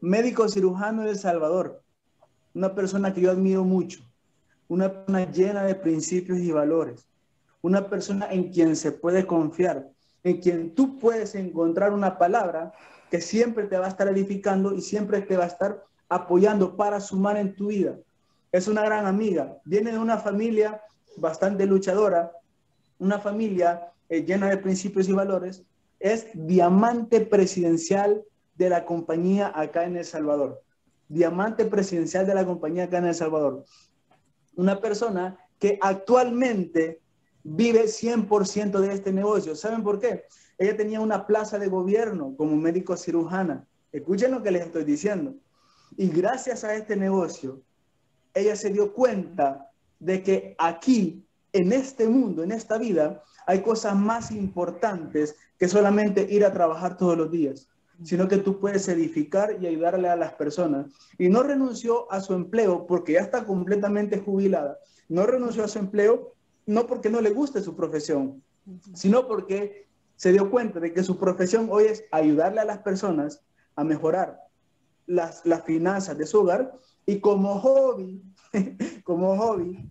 médico cirujano de El Salvador, una persona que yo admiro mucho, una persona llena de principios y valores, una persona en quien se puede confiar, en quien tú puedes encontrar una palabra que siempre te va a estar edificando y siempre te va a estar apoyando para sumar en tu vida. Es una gran amiga, viene de una familia bastante luchadora, una familia eh, llena de principios y valores, es diamante presidencial de la compañía acá en El Salvador. Diamante presidencial de la compañía acá en El Salvador. Una persona que actualmente vive 100% de este negocio. ¿Saben por qué? Ella tenía una plaza de gobierno como médico cirujana. Escuchen lo que les estoy diciendo. Y gracias a este negocio, ella se dio cuenta de que aquí, en este mundo, en esta vida, hay cosas más importantes que solamente ir a trabajar todos los días, sino que tú puedes edificar y ayudarle a las personas. Y no renunció a su empleo porque ya está completamente jubilada. No renunció a su empleo no porque no le guste su profesión, sino porque se dio cuenta de que su profesión hoy es ayudarle a las personas a mejorar las, las finanzas de su hogar y como hobby, como hobby,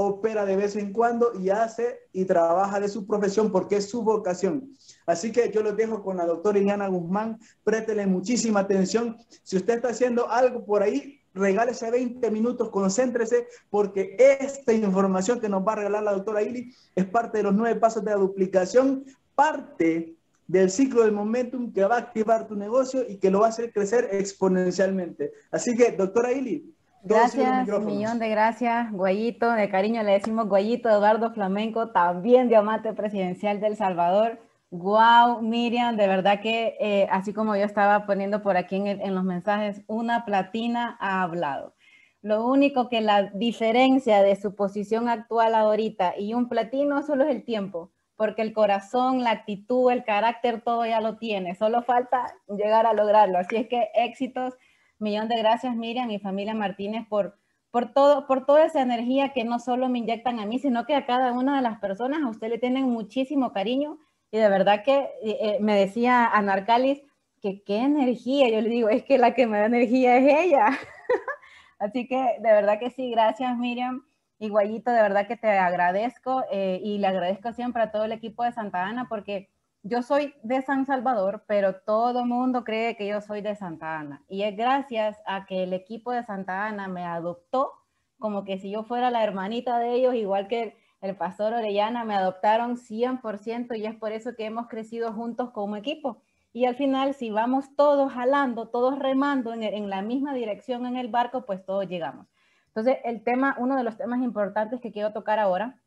opera de vez en cuando y hace y trabaja de su profesión porque es su vocación. Así que yo los dejo con la doctora Iliana Guzmán. Préstele muchísima atención. Si usted está haciendo algo por ahí, regálese 20 minutos, concéntrese, porque esta información que nos va a regalar la doctora Ili es parte de los nueve pasos de la duplicación, parte del ciclo del momentum que va a activar tu negocio y que lo va a hacer crecer exponencialmente. Así que, doctora Ili, Gracias, un millón de gracias, Guayito. De cariño le decimos Guayito Eduardo Flamenco, también diamante presidencial del Salvador. Wow, Miriam, de verdad que eh, así como yo estaba poniendo por aquí en, en los mensajes, una platina ha hablado. Lo único que la diferencia de su posición actual ahorita y un platino solo es el tiempo, porque el corazón, la actitud, el carácter, todo ya lo tiene. Solo falta llegar a lograrlo. Así es que éxitos Millón de gracias, Miriam y familia Martínez, por, por, todo, por toda esa energía que no solo me inyectan a mí, sino que a cada una de las personas, a usted le tienen muchísimo cariño. Y de verdad que eh, eh, me decía Anarcalis que qué energía. Yo le digo, es que la que me da energía es ella. Así que de verdad que sí, gracias, Miriam. Y Guayito, de verdad que te agradezco eh, y le agradezco siempre a todo el equipo de Santa Ana porque yo soy de San Salvador, pero todo mundo cree que yo soy de Santa Ana. Y es gracias a que el equipo de Santa Ana me adoptó como que si yo fuera la hermanita de ellos, igual que el pastor Orellana, me adoptaron 100% y es por eso que hemos crecido juntos como equipo. Y al final, si vamos todos jalando, todos remando en, en la misma dirección en el barco, pues todos llegamos. Entonces, el tema, uno de los temas importantes que quiero tocar ahora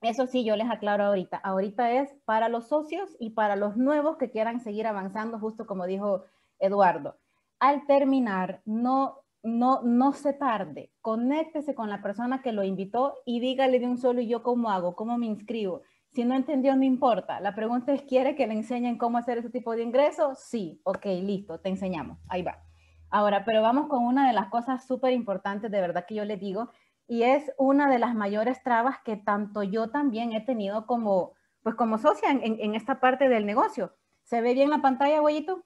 eso sí, yo les aclaro ahorita. Ahorita es para los socios y para los nuevos que quieran seguir avanzando, justo como dijo Eduardo. Al terminar, no, no, no se tarde. Conéctese con la persona que lo invitó y dígale de un solo y yo cómo hago, cómo me inscribo. Si no entendió, no importa. La pregunta es, ¿quiere que le enseñen cómo hacer ese tipo de ingreso? Sí, ok, listo, te enseñamos. Ahí va. Ahora, pero vamos con una de las cosas súper importantes, de verdad que yo le digo, y es una de las mayores trabas que tanto yo también he tenido como, pues como socia en, esta parte del negocio. ¿Se ve bien la pantalla, güeyito?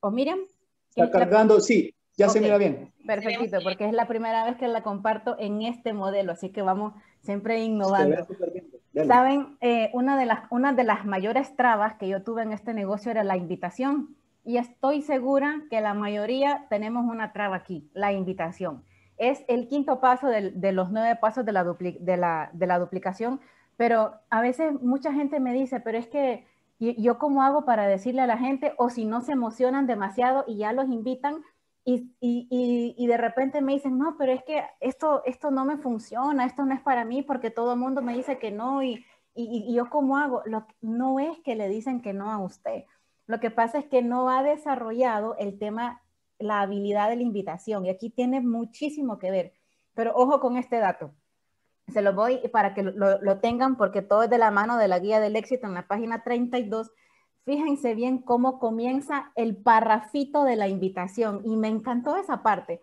¿O Miriam? Está cargando, sí, ya se mira bien. Perfecto, porque es la primera vez que la comparto en este modelo, así que vamos siempre innovando. Saben, eh, una, de las, una de las mayores trabas que yo tuve en este negocio era la invitación. Y estoy segura que la mayoría tenemos una traba aquí, la invitación es el quinto paso de, los nueve pasos de la, duplicación, pero a veces mucha gente me dice, pero es que yo cómo hago para decirle a la gente, o si no se emocionan demasiado y ya los invitan y, de repente me dicen, no, pero es que esto, esto no me funciona, esto no es para mí porque todo el mundo me dice que no y, yo cómo hago. Lo, no es que le dicen que no a usted. Lo que pasa es que no ha desarrollado el tema la habilidad de la invitación. Y aquí tiene muchísimo que ver. Pero ojo con este dato. Se lo voy para que lo, tengan porque todo es de la mano de la guía del éxito en la página 32. Fíjense bien cómo comienza el parrafito de la invitación. Y me encantó esa parte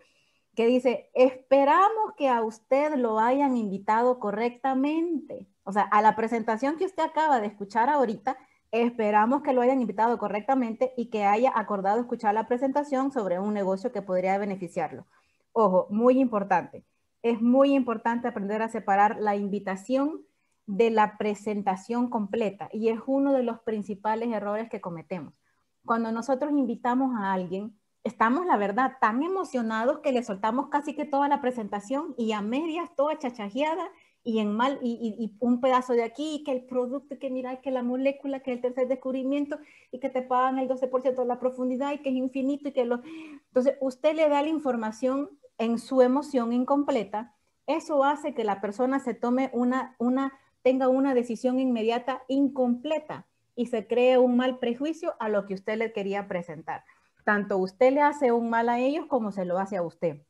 que dice, esperamos que a usted lo hayan invitado correctamente. O sea, a la presentación que usted acaba de escuchar ahorita, Esperamos que lo hayan invitado correctamente y que haya acordado escuchar la presentación sobre un negocio que podría beneficiarlo. Ojo, muy importante. Es muy importante aprender a separar la invitación de la presentación completa y es uno de los principales errores que cometemos. Cuando nosotros invitamos a alguien, estamos, la verdad, tan emocionados que le soltamos casi que toda la presentación y a medias, toda chachajeada y en mal, y, un pedazo de aquí, que el producto, que mira, que la molécula, que el tercer descubrimiento, y que te pagan el 12% de la profundidad, y que es infinito, y que lo... Entonces, usted le da la información en su emoción incompleta, eso hace que la persona se tome una, una, tenga una decisión inmediata incompleta y se cree un mal prejuicio a lo que usted le quería presentar. Tanto usted le hace un mal a ellos como se lo hace a usted.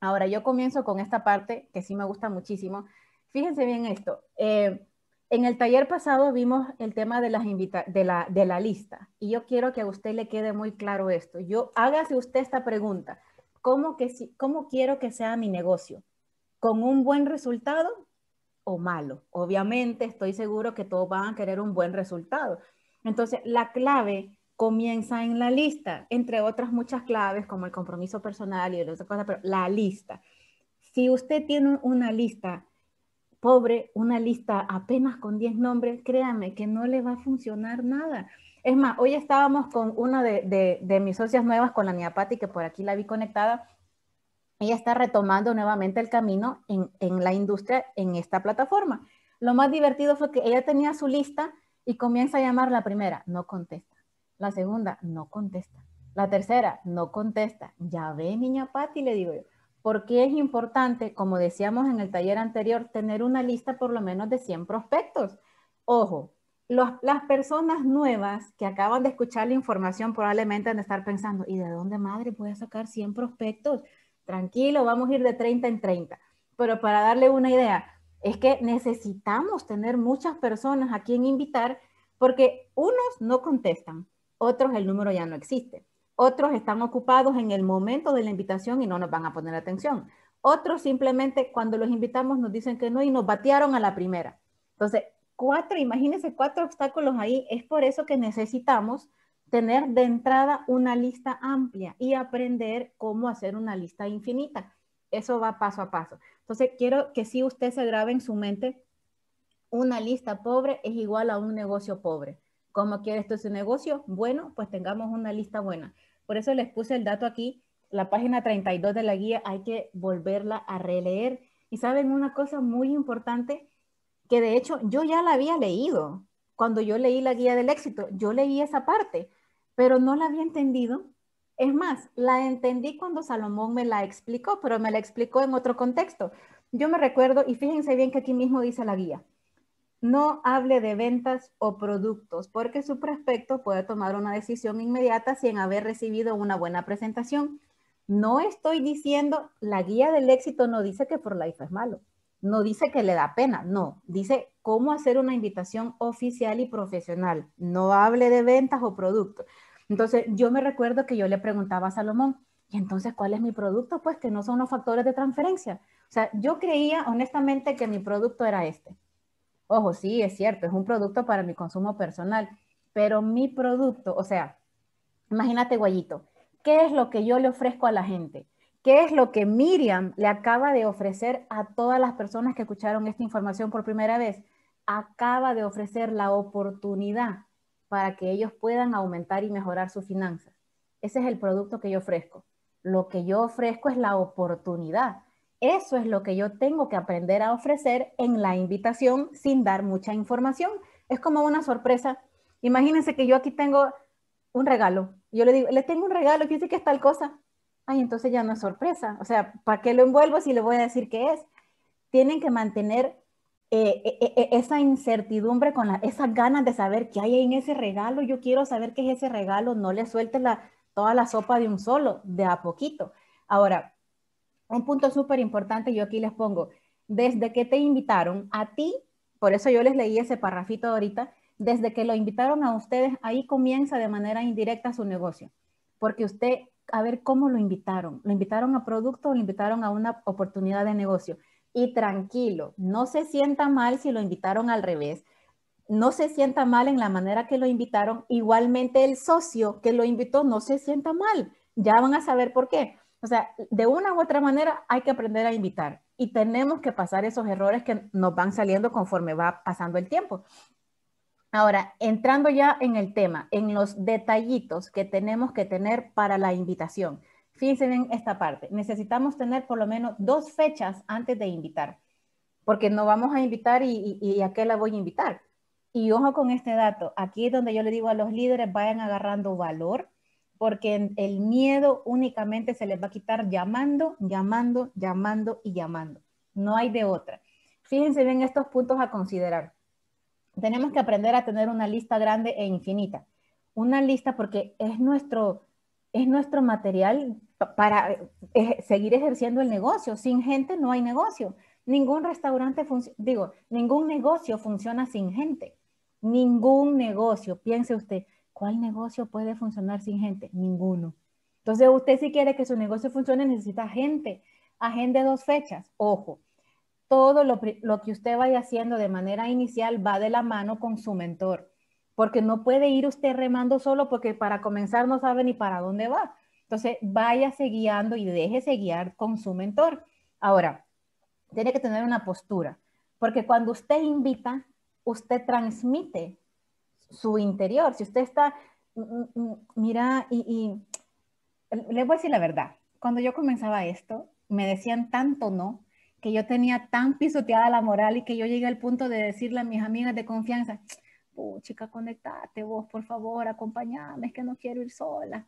Ahora, yo comienzo con esta parte que sí me gusta muchísimo, Fíjense bien esto. Eh, en el taller pasado vimos el tema de, la, lista y yo quiero que a usted le quede muy claro esto. Yo hágase usted esta pregunta. ¿Cómo, que, ¿Cómo quiero que sea mi negocio? ¿Con un buen resultado o malo? Obviamente estoy seguro que todos van a querer un buen resultado. Entonces, la clave comienza en la lista, entre otras muchas claves como el compromiso personal y otras cosas, pero la lista. Si usted tiene una lista pobre, una lista apenas con 10 nombres, créame que no le va a funcionar nada. Es más, hoy estábamos con una de, mis socias nuevas, con la Niapati, que por aquí la vi conectada. Ella está retomando nuevamente el camino en, en la industria en esta plataforma. Lo más divertido fue que ella tenía su lista y comienza a llamar la primera, no contesta. La segunda, no contesta. La tercera, no contesta. Ya ve, niña Patti, le digo yo porque es importante, como decíamos en el taller anterior, tener una lista por lo menos de 100 prospectos. Ojo, las personas nuevas que acaban de escuchar la información probablemente han de estar pensando, ¿y de dónde madre voy a sacar 100 prospectos? Tranquilo, vamos a ir de 30 en 30. Pero para darle una idea, es que necesitamos tener muchas personas a quien invitar porque unos no contestan, otros el número ya no existe. Otros están ocupados en el momento de la invitación y no nos van a poner atención. Otros simplemente cuando los invitamos nos dicen que no y nos batearon a la primera. Entonces, cuatro, imagínense cuatro obstáculos ahí. Es por eso que necesitamos tener de entrada una lista amplia y aprender cómo hacer una lista infinita. Eso va paso a paso. Entonces, quiero que si usted se grabe en su mente, una lista pobre es igual a un negocio pobre. ¿Cómo quiere esto su negocio? Bueno, pues tengamos una lista buena. Por eso les puse el dato aquí, la página 32 de la guía, hay que volverla a releer. Y saben una cosa muy importante, que de hecho yo ya la había leído. Cuando yo leí la guía del éxito, yo leí esa parte, pero no la había entendido. Es más, la entendí cuando Salomón me la explicó, pero me la explicó en otro contexto. Yo me recuerdo, y fíjense bien que aquí mismo dice la guía, no hable de ventas o productos, porque su prospecto puede tomar una decisión inmediata sin haber recibido una buena presentación. No estoy diciendo, la guía del éxito no dice que For Life es malo, no dice que le da pena, no, dice cómo hacer una invitación oficial y profesional. No hable de ventas o productos. Entonces, yo me recuerdo que yo le preguntaba a Salomón, ¿y entonces cuál es mi producto? Pues que no son los factores de transferencia. O sea, yo creía honestamente que mi producto era este Ojo, sí, es cierto, es un producto para mi consumo personal, pero mi producto, o sea, imagínate, Guayito, ¿qué es lo que yo le ofrezco a la gente? ¿Qué es lo que Miriam le acaba de ofrecer a todas las personas que escucharon esta información por primera vez? Acaba de ofrecer la oportunidad para que ellos puedan aumentar y mejorar sus finanzas. Ese es el producto que yo ofrezco. Lo que yo ofrezco es la oportunidad. Eso es lo que yo tengo que aprender a ofrecer en la invitación sin dar mucha información. Es como una sorpresa. Imagínense que yo aquí tengo un regalo. Yo le digo, le tengo un regalo, fíjese que es tal cosa. Ay, entonces ya no es sorpresa. O sea, ¿para qué lo envuelvo si le voy a decir qué es? Tienen que mantener eh, eh, eh, esa incertidumbre con esas ganas de saber qué hay en ese regalo. Yo quiero saber qué es ese regalo. No le sueltes la, toda la sopa de un solo, de a poquito. Ahora, un punto súper importante, yo aquí les pongo, desde que te invitaron a ti, por eso yo les leí ese parrafito ahorita, desde que lo invitaron a ustedes, ahí comienza de manera indirecta su negocio. Porque usted, a ver cómo lo invitaron. ¿Lo invitaron a producto o lo invitaron a una oportunidad de negocio? Y tranquilo, no se sienta mal si lo invitaron al revés. no se sienta mal en la manera que lo invitaron, igualmente el socio que lo invitó no se sienta mal. Ya van a saber por qué. O sea, de una u otra manera hay que aprender a invitar y tenemos que pasar esos errores que nos van saliendo conforme va pasando el tiempo. Ahora, entrando ya en el tema, en los detallitos que tenemos que tener para la invitación. Fíjense en esta parte. Necesitamos tener por lo menos dos fechas antes de invitar, porque no vamos a invitar y, y, a qué la voy a invitar. Y ojo con este dato. Aquí es donde yo le digo a los líderes, vayan agarrando valor, porque el miedo únicamente se les va a quitar llamando, llamando, llamando y llamando. No hay de otra. Fíjense bien estos puntos a considerar tenemos que aprender a tener una lista grande e infinita. Una lista porque es nuestro, es nuestro material para eh, seguir ejerciendo el negocio. Sin gente no hay negocio. Ningún restaurante, digo, ningún negocio funciona sin gente. Ningún negocio. Piense usted, ¿cuál negocio puede funcionar sin gente? Ninguno. Entonces, usted si quiere que su negocio funcione, necesita gente. Agende dos fechas. Ojo, todo lo, que usted vaya haciendo de manera inicial va de la mano con su mentor, porque no puede ir usted remando solo porque para comenzar no sabe ni para dónde va. Entonces, váyase guiando y déjese guiar con su mentor. Ahora, tiene que tener una postura, porque cuando usted invita, usted transmite su interior. Si usted está, mm, mm, mm, mira, y, y le voy a decir la verdad, cuando yo comenzaba esto, me decían tanto no, que yo tenía tan pisoteada la moral y que yo llegué al punto de decirle a mis amigas de confianza, chica, conectate vos, por favor, acompáñame, es que no quiero ir sola.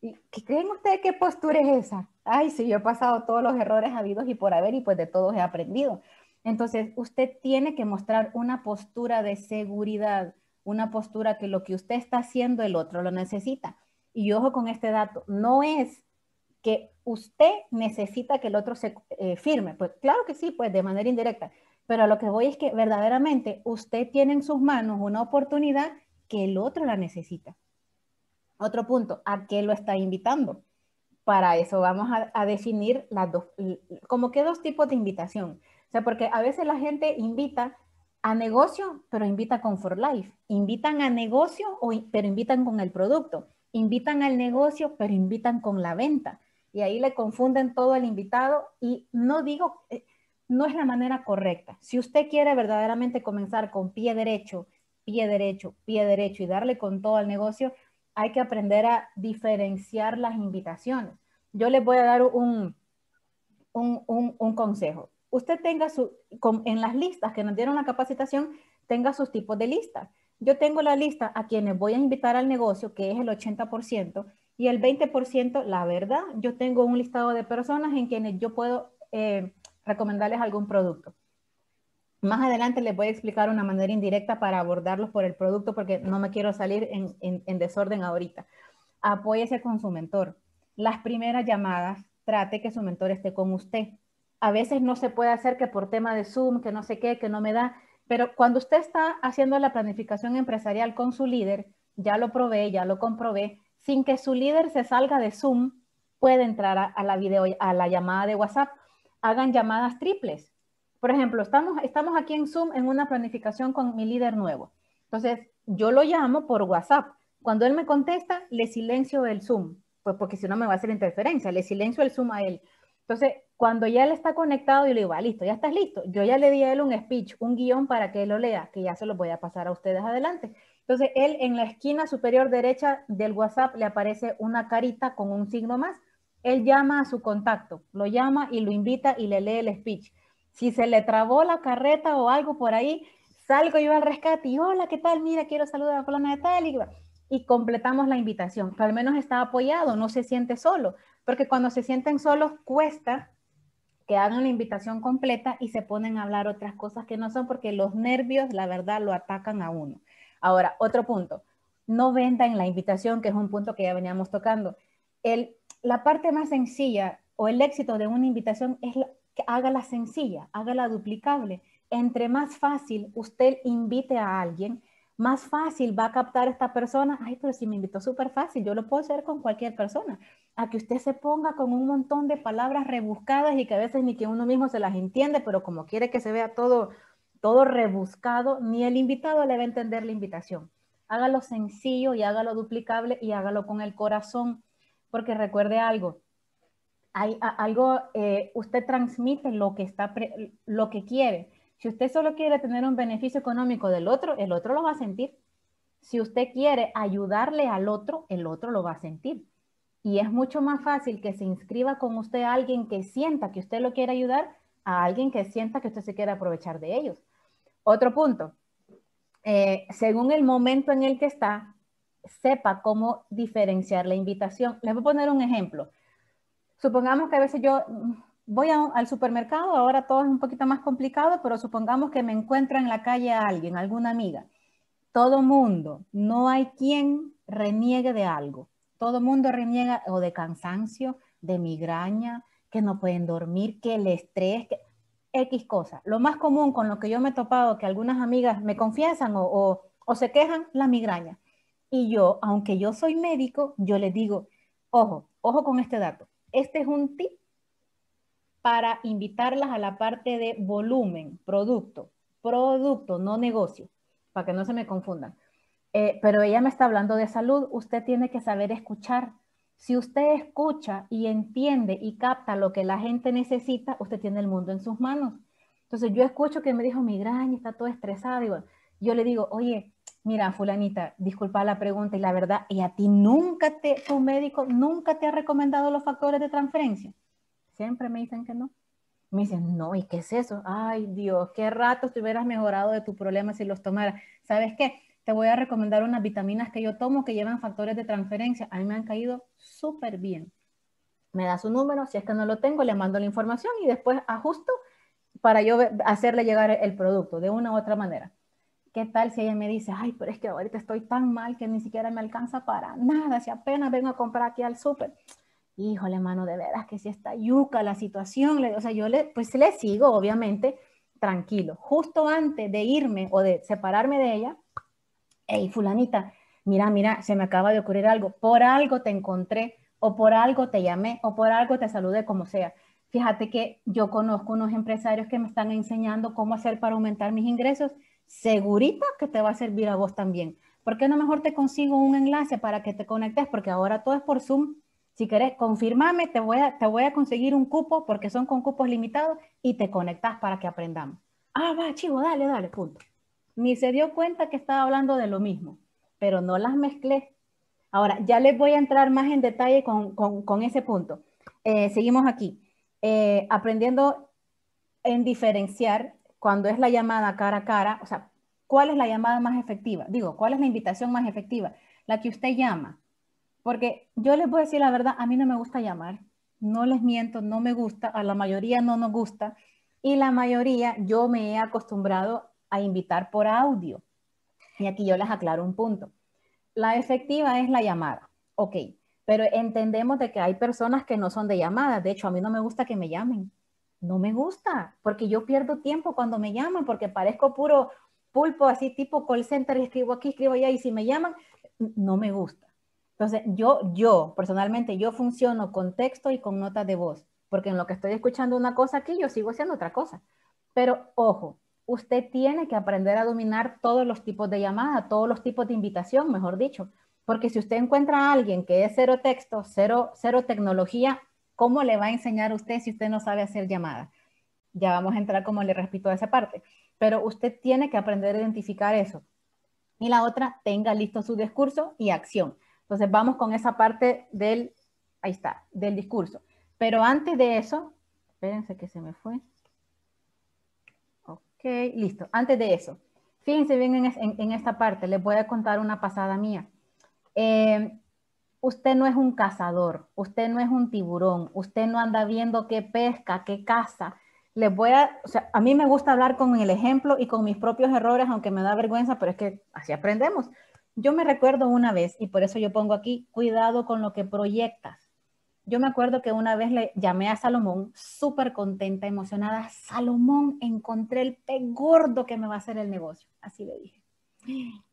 ¿Y qué creen ustedes qué postura es esa? Ay, sí, yo he pasado todos los errores habidos y por haber y pues de todos he aprendido. Entonces, usted tiene que mostrar una postura de seguridad, una postura que lo que usted está haciendo el otro lo necesita. Y ojo con este dato, no es que usted necesita que el otro se eh, firme. Pues claro que sí, pues de manera indirecta. Pero a lo que voy es que verdaderamente usted tiene en sus manos una oportunidad que el otro la necesita. Otro punto, ¿a qué lo está invitando? Para eso vamos a, definir las dos, como que dos tipos de invitación. O sea, porque a veces la gente invita a negocio, pero invita con For Life. Invitan a negocio, pero invitan con el producto. Invitan al negocio, pero invitan con la venta y ahí le confunden todo el invitado y no digo, eh, no es la manera correcta. Si usted quiere verdaderamente comenzar con pie derecho, pie derecho, pie derecho y darle con todo al negocio, hay que aprender a diferenciar las invitaciones. Yo les voy a dar un, un, consejo. Usted tenga su, en las listas que nos dieron la capacitación, tenga sus tipos de listas. Yo tengo la lista a quienes voy a invitar al negocio, que es el 80%, y el 20%, la verdad, yo tengo un listado de personas en quienes yo puedo eh, recomendarles algún producto. Más adelante les voy a explicar una manera indirecta para abordarlos por el producto porque no me quiero salir en, en desorden ahorita. Apóyese con su mentor. Las primeras llamadas, trate que su mentor esté con usted. A veces no se puede hacer que por tema de Zoom, que no sé qué, que no me da, pero cuando usted está haciendo la planificación empresarial con su líder, ya lo probé, ya lo comprobé, sin que su líder se salga de Zoom, puede entrar a, la video, a la llamada de WhatsApp. Hagan llamadas triples. Por ejemplo, estamos, estamos aquí en Zoom en una planificación con mi líder nuevo. Entonces, yo lo llamo por WhatsApp. Cuando él me contesta, le silencio el Zoom, pues porque si no me va a hacer interferencia, le silencio el Zoom a él. Entonces, cuando ya él está conectado, yo le digo, ah, listo, ya estás listo. Yo ya le di a él un speech, un guion para que él lo lea, que ya se lo voy a pasar a ustedes adelante. Entonces, él en la esquina superior derecha del WhatsApp le aparece una carita con un signo más. Él llama a su contacto, lo llama y lo invita y le lee el speech. Si se le trabó la carreta o algo por ahí, salgo yo al rescate y hola, ¿qué tal? Mira, quiero saludar a fulana de tal y, y completamos la invitación. Pero al menos está apoyado, no se siente solo, porque cuando se sienten solos cuesta que hagan la invitación completa y se ponen a hablar otras cosas que no son porque los nervios, la verdad, lo atacan a uno. Ahora, otro punto, no venda en la invitación, que es un punto que ya veníamos tocando. El, la parte más sencilla o el éxito de una invitación es que hágala sencilla, hágala duplicable. Entre más fácil usted invite a alguien, más fácil va a captar esta persona. Ay, pero si me invitó súper fácil, yo lo puedo hacer con cualquier persona. A que usted se ponga con un montón de palabras rebuscadas y que a veces ni que uno mismo se las entiende, pero como quiere que se vea todo todo rebuscado, ni el invitado le va a entender la invitación. Hágalo sencillo y hágalo duplicable y hágalo con el corazón, porque recuerde algo, hay algo, eh, usted transmite lo que, está lo que quiere. Si usted solo quiere tener un beneficio económico del otro, el otro lo va a sentir. Si usted quiere ayudarle al otro, el otro lo va a sentir. Y es mucho más fácil que se inscriba con usted a alguien que sienta que usted lo quiere ayudar a alguien que sienta que usted se quiere aprovechar de ellos. Otro punto, eh, según el momento en el que está, sepa cómo diferenciar la invitación. Les voy a poner un ejemplo. Supongamos que a veces yo voy al supermercado, ahora todo es un poquito más complicado, pero supongamos que me encuentro en la calle a alguien, alguna amiga. Todo mundo, no hay quien reniegue de algo. Todo mundo reniega o de cansancio, de migraña, que no pueden dormir, que el estrés, que X cosa. Lo más común con lo que yo me he topado, que algunas amigas me confiesan o, o se quejan, la migraña. Y yo, aunque yo soy médico, yo les digo, ojo, ojo con este dato este es un tip para invitarlas a la parte de volumen, producto, producto, no negocio, para que no se me confundan. Eh, pero ella me está hablando de salud, usted tiene que saber escuchar. Si usted escucha y entiende y capta lo que la gente necesita, usted tiene el mundo en sus manos. Entonces yo escucho que me dijo migraña, está todo estresado. Y yo le digo, oye, mira, fulanita, disculpa la pregunta y la verdad, ¿y a ti nunca te, tu médico nunca te ha recomendado los factores de transferencia? Siempre me dicen que no. Me dicen, no, ¿y qué es eso? Ay, Dios, qué rato te hubieras mejorado de tu problema si los tomaras. ¿Sabes qué? Te voy a recomendar unas vitaminas que yo tomo que llevan factores de transferencia. A mí me han caído súper bien. Me da su número, si es que no lo tengo, le mando la información y después ajusto para yo hacerle llegar el producto de una u otra manera. ¿Qué tal si ella me dice, ay, pero es que ahorita estoy tan mal que ni siquiera me alcanza para nada, si apenas vengo a comprar aquí al súper? Híjole, mano, de veras que si está yuca la situación, o sea, yo le, pues le sigo, obviamente, tranquilo. Justo antes de irme o de separarme de ella, hey, fulanita, mira, mira, se me acaba de ocurrir algo, por algo te encontré, o por algo te llamé, o por algo te saludé, como sea. Fíjate que yo conozco unos empresarios que me están enseñando cómo hacer para aumentar mis ingresos segurita que te va a servir a vos también. ¿Por qué no mejor te consigo un enlace para que te conectes? Porque ahora todo es por Zoom. Si querés, confirmame, te voy a, te voy a conseguir un cupo porque son con cupos limitados y te conectas para que aprendamos. Ah, va, chivo, dale, dale, punto. Ni se dio cuenta que estaba hablando de lo mismo, pero no las mezclé. Ahora, ya les voy a entrar más en detalle con, ese punto. Eh, seguimos aquí. Eh, aprendiendo en diferenciar cuando es la llamada cara a cara, o sea, ¿cuál es la llamada más efectiva? Digo, ¿cuál es la invitación más efectiva? La que usted llama. Porque yo les voy a decir la verdad, a mí no me gusta llamar, no les miento, no me gusta, a la mayoría no nos gusta, y la mayoría yo me he acostumbrado a invitar por audio. Y aquí yo les aclaro un punto. La efectiva es la llamada, ok, pero entendemos de que hay personas que no son de llamadas, de hecho a mí no me gusta que me llamen, no me gusta, porque yo pierdo tiempo cuando me llaman, porque parezco puro pulpo, así tipo call center, escribo aquí, escribo allá, y si me llaman, no me gusta. Entonces, yo, yo, personalmente, yo funciono con texto y con notas de voz, porque en lo que estoy escuchando una cosa aquí, yo sigo haciendo otra cosa. Pero, ojo, usted tiene que aprender a dominar todos los tipos de llamada, todos los tipos de invitación, mejor dicho, porque si usted encuentra a alguien que es cero texto, cero, cero tecnología, ¿Cómo le va a enseñar a usted si usted no sabe hacer llamadas? Ya vamos a entrar como le repito a esa parte, pero usted tiene que aprender a identificar eso. Y la otra, tenga listo su discurso y acción. Entonces vamos con esa parte del, ahí está, del discurso. Pero antes de eso, espérense que se me fue. Ok, listo. Antes de eso, fíjense bien en, esta parte, les voy a contar una pasada mía. Eh, usted no es un cazador, usted no es un tiburón, usted no anda viendo qué pesca, qué caza. Les voy a, o sea, a mí me gusta hablar con el ejemplo y con mis propios errores, aunque me da vergüenza, pero es que así aprendemos. Yo me recuerdo una vez, y por eso yo pongo aquí, cuidado con lo que proyectas. Yo me acuerdo que una vez le llamé a Salomón, súper contenta, emocionada. Salomón, encontré el pez gordo que me va a hacer el negocio. Así le dije.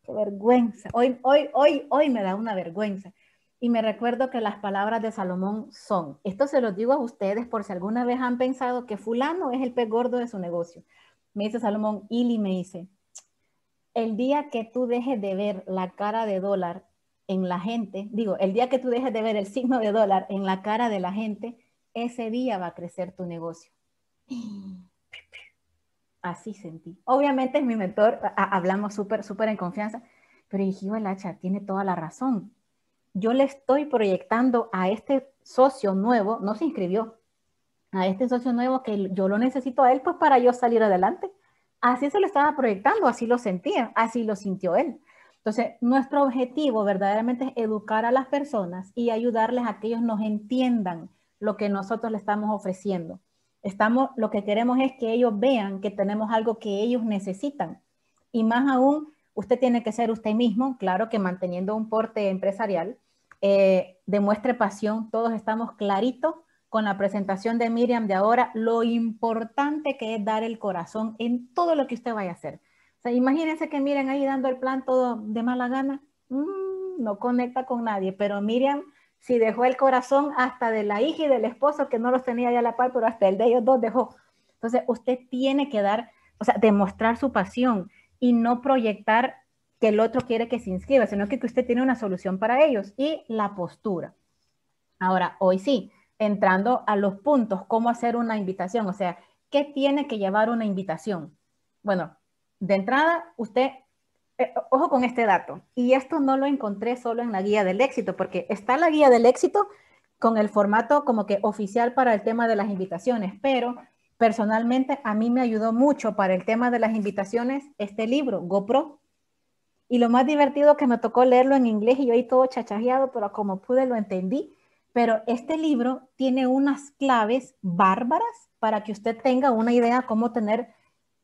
Qué vergüenza. Hoy, hoy, hoy, hoy me da una vergüenza. Y me recuerdo que las palabras de Salomón son, esto se lo digo a ustedes por si alguna vez han pensado que fulano es el pez gordo de su negocio. Me dice Salomón, Ili me dice, el día que tú dejes de ver la cara de dólar en la gente, digo, el día que tú dejes de ver el signo de dólar en la cara de la gente, ese día va a crecer tu negocio. Así sentí. Obviamente es mi mentor, hablamos súper, súper en confianza, pero dije, el hacha tiene toda la razón. Yo le estoy proyectando a este socio nuevo, no se inscribió, a este socio nuevo que yo lo necesito a él, pues para yo salir adelante. Así se lo estaba proyectando, así lo sentía, así lo sintió él. Entonces, nuestro objetivo verdaderamente es educar a las personas y ayudarles a que ellos nos entiendan lo que nosotros le estamos ofreciendo. Estamos, lo que queremos es que ellos vean que tenemos algo que ellos necesitan. Y más aún, usted tiene que ser usted mismo, claro que manteniendo un porte empresarial, eh, demuestre pasión, todos estamos claritos con la presentación de Miriam de ahora, lo importante que es dar el corazón en todo lo que usted vaya a hacer. Imagínense que Miriam ahí dando el plan todo de mala gana, mm, no conecta con nadie, pero Miriam si dejó el corazón hasta de la hija y del esposo, que no los tenía ya a la par, pero hasta el de ellos dos dejó. Entonces, usted tiene que dar, o sea, demostrar su pasión y no proyectar que el otro quiere que se inscriba, sino que usted tiene una solución para ellos y la postura. Ahora, hoy sí, entrando a los puntos, cómo hacer una invitación, o sea, ¿qué tiene que llevar una invitación? Bueno, de entrada, usted eh, ojo con este dato, y esto no lo encontré solo en la guía del éxito, porque está la guía del éxito con el formato como que oficial para el tema de las invitaciones, pero personalmente a mí me ayudó mucho para el tema de las invitaciones este libro, GoPro. Y lo más divertido que me tocó leerlo en inglés y yo ahí todo chachajeado, pero como pude lo entendí. Pero este libro tiene unas claves bárbaras para que usted tenga una idea cómo tener